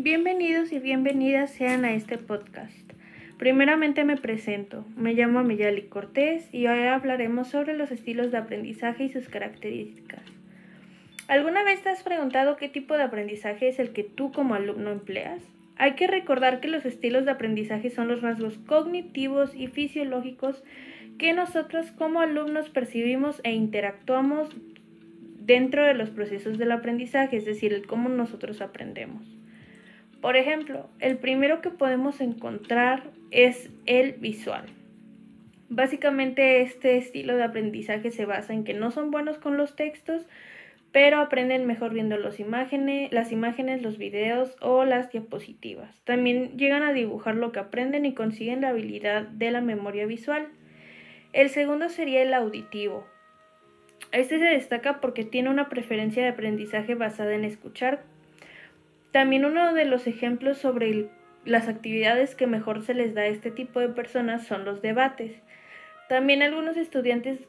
Bienvenidos y bienvenidas sean a este podcast. Primeramente me presento, me llamo Ameyali Cortés y hoy hablaremos sobre los estilos de aprendizaje y sus características. ¿Alguna vez te has preguntado qué tipo de aprendizaje es el que tú como alumno empleas? Hay que recordar que los estilos de aprendizaje son los rasgos cognitivos y fisiológicos que nosotros como alumnos percibimos e interactuamos dentro de los procesos del aprendizaje, es decir, cómo nosotros aprendemos. Por ejemplo, el primero que podemos encontrar es el visual. Básicamente este estilo de aprendizaje se basa en que no son buenos con los textos, pero aprenden mejor viendo las imágenes, los videos o las diapositivas. También llegan a dibujar lo que aprenden y consiguen la habilidad de la memoria visual. El segundo sería el auditivo. Este se destaca porque tiene una preferencia de aprendizaje basada en escuchar. También uno de los ejemplos sobre las actividades que mejor se les da a este tipo de personas son los debates. También algunos estudiantes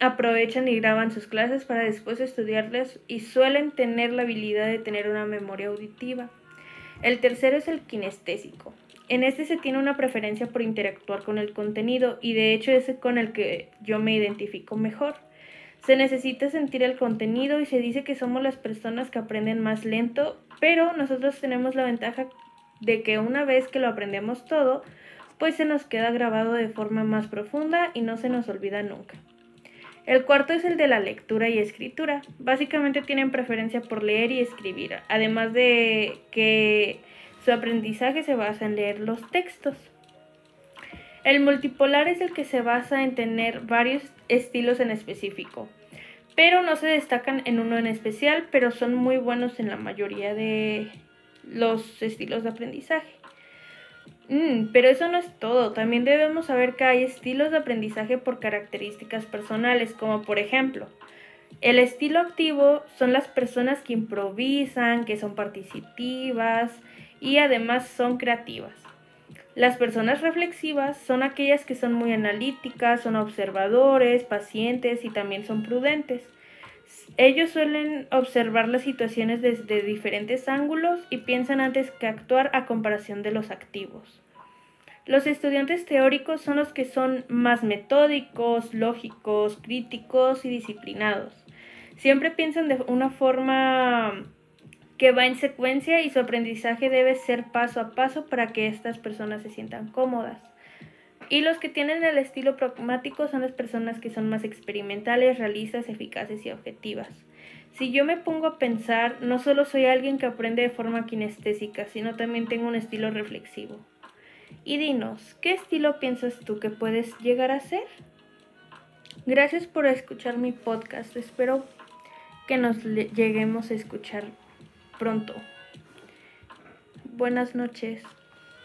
aprovechan y graban sus clases para después estudiarlas y suelen tener la habilidad de tener una memoria auditiva. El tercero es el kinestésico. En este se tiene una preferencia por interactuar con el contenido y de hecho es con el que yo me identifico mejor. Se necesita sentir el contenido y se dice que somos las personas que aprenden más lento, pero nosotros tenemos la ventaja de que una vez que lo aprendemos todo, pues se nos queda grabado de forma más profunda y no se nos olvida nunca. El cuarto es el de la lectura y escritura. Básicamente tienen preferencia por leer y escribir, además de que su aprendizaje se basa en leer los textos. El multipolar es el que se basa en tener varios estilos en específico, pero no se destacan en uno en especial, pero son muy buenos en la mayoría de los estilos de aprendizaje. Mm, pero eso no es todo, también debemos saber que hay estilos de aprendizaje por características personales, como por ejemplo, el estilo activo son las personas que improvisan, que son participativas y además son creativas. Las personas reflexivas son aquellas que son muy analíticas, son observadores, pacientes y también son prudentes. Ellos suelen observar las situaciones desde diferentes ángulos y piensan antes que actuar a comparación de los activos. Los estudiantes teóricos son los que son más metódicos, lógicos, críticos y disciplinados. Siempre piensan de una forma que va en secuencia y su aprendizaje debe ser paso a paso para que estas personas se sientan cómodas. Y los que tienen el estilo pragmático son las personas que son más experimentales, realistas, eficaces y objetivas. Si yo me pongo a pensar, no solo soy alguien que aprende de forma kinestésica, sino también tengo un estilo reflexivo. Y dinos, ¿qué estilo piensas tú que puedes llegar a ser? Gracias por escuchar mi podcast. Espero que nos lleguemos a escuchar pronto. Buenas noches.